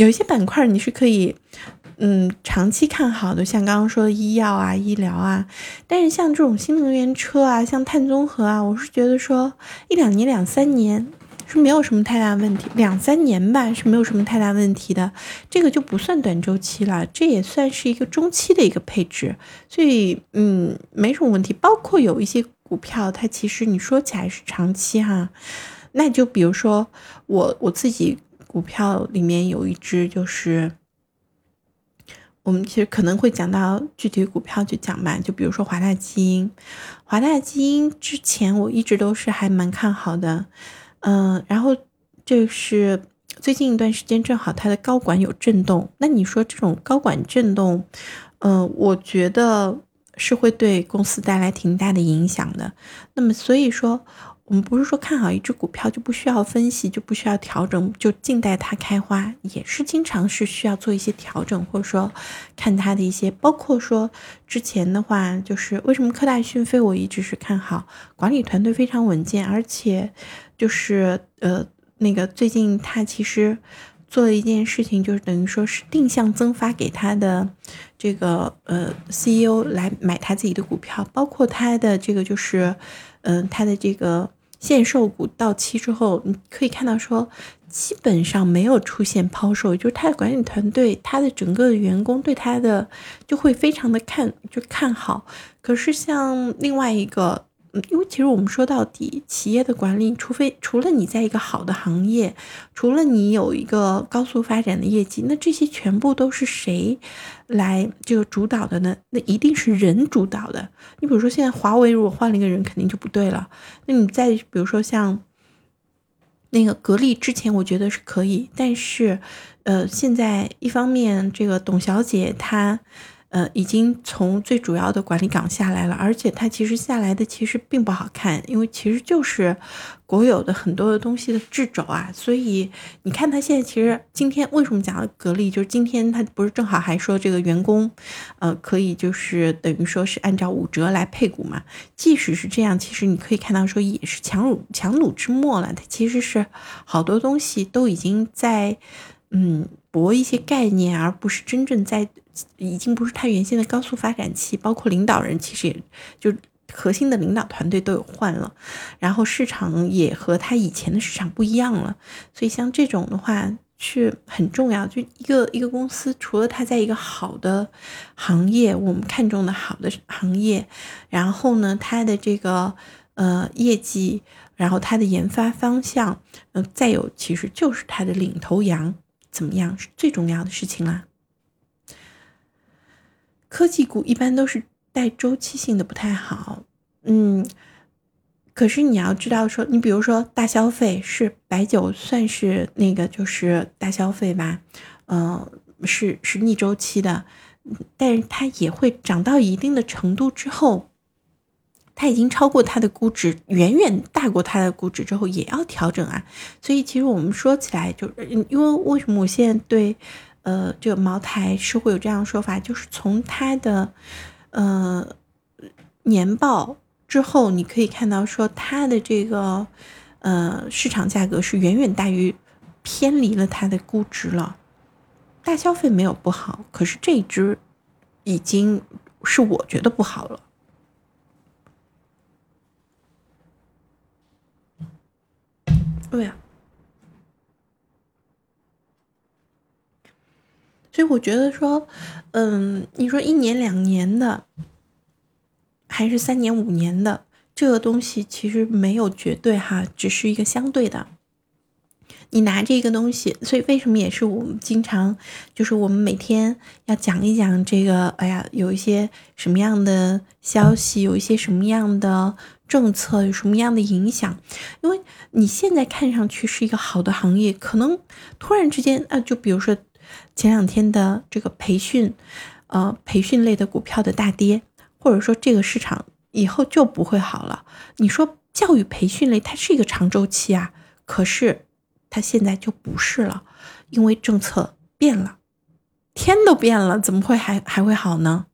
有一些板块你是可以。嗯，长期看好的，像刚刚说的医药啊、医疗啊，但是像这种新能源车啊、像碳综合啊，我是觉得说一两年、两三年是没有什么太大问题，两三年吧是没有什么太大问题的，这个就不算短周期了，这也算是一个中期的一个配置，所以嗯，没什么问题。包括有一些股票，它其实你说起来是长期哈，那就比如说我我自己股票里面有一只就是。我们其实可能会讲到具体股票去讲吧，就比如说华大基因，华大基因之前我一直都是还蛮看好的，嗯，然后这是最近一段时间正好它的高管有震动，那你说这种高管震动，嗯，我觉得是会对公司带来挺大的影响的，那么所以说。我们不是说看好一只股票就不需要分析，就不需要调整，就静待它开花，也是经常是需要做一些调整，或者说看它的一些，包括说之前的话，就是为什么科大讯飞我一直是看好，管理团队非常稳健，而且就是呃那个最近他其实做了一件事情，就是等于说是定向增发给他的这个呃 CEO 来买他自己的股票，包括他的这个就是嗯他的这个。限售股到期之后，你可以看到说，基本上没有出现抛售，就是他的管理团队，他的整个员工对他的就会非常的看，就看好。可是像另外一个。嗯，因为其实我们说到底，企业的管理，除非除了你在一个好的行业，除了你有一个高速发展的业绩，那这些全部都是谁来这个主导的呢？那一定是人主导的。你比如说现在华为如果换了一个人，肯定就不对了。那你再比如说像那个格力，之前我觉得是可以，但是呃，现在一方面这个董小姐她。呃，已经从最主要的管理岗下来了，而且他其实下来的其实并不好看，因为其实就是国有的很多的东西的掣肘啊。所以你看他现在其实今天为什么讲格力，就是今天他不是正好还说这个员工，呃，可以就是等于说是按照五折来配股嘛。即使是这样，其实你可以看到说也是强弩强弩之末了。它其实是好多东西都已经在嗯博一些概念，而不是真正在。已经不是他原先的高速发展期，包括领导人其实也就核心的领导团队都有换了，然后市场也和他以前的市场不一样了，所以像这种的话是很重要。就一个一个公司，除了他在一个好的行业，我们看中的好的行业，然后呢，它的这个呃业绩，然后它的研发方向，嗯，再有其实就是它的领头羊怎么样是最重要的事情啦。科技股一般都是带周期性的，不太好。嗯，可是你要知道，说你比如说大消费是白酒，算是那个就是大消费吧，嗯，是是逆周期的，但是它也会涨到一定的程度之后，它已经超过它的估值，远远大过它的估值之后，也要调整啊。所以其实我们说起来，就是因为为什么我现在对。呃，这个茅台是会有这样的说法，就是从它的呃年报之后，你可以看到说它的这个呃市场价格是远远大于偏离了它的估值了。大消费没有不好，可是这一支已经是我觉得不好了。对呀。所以我觉得说，嗯，你说一年两年的，还是三年五年的，这个东西其实没有绝对哈，只是一个相对的。你拿这个东西，所以为什么也是我们经常就是我们每天要讲一讲这个，哎呀，有一些什么样的消息，有一些什么样的政策，有什么样的影响？因为你现在看上去是一个好的行业，可能突然之间啊，就比如说。前两天的这个培训，呃，培训类的股票的大跌，或者说这个市场以后就不会好了。你说教育培训类它是一个长周期啊，可是它现在就不是了，因为政策变了，天都变了，怎么会还还会好呢？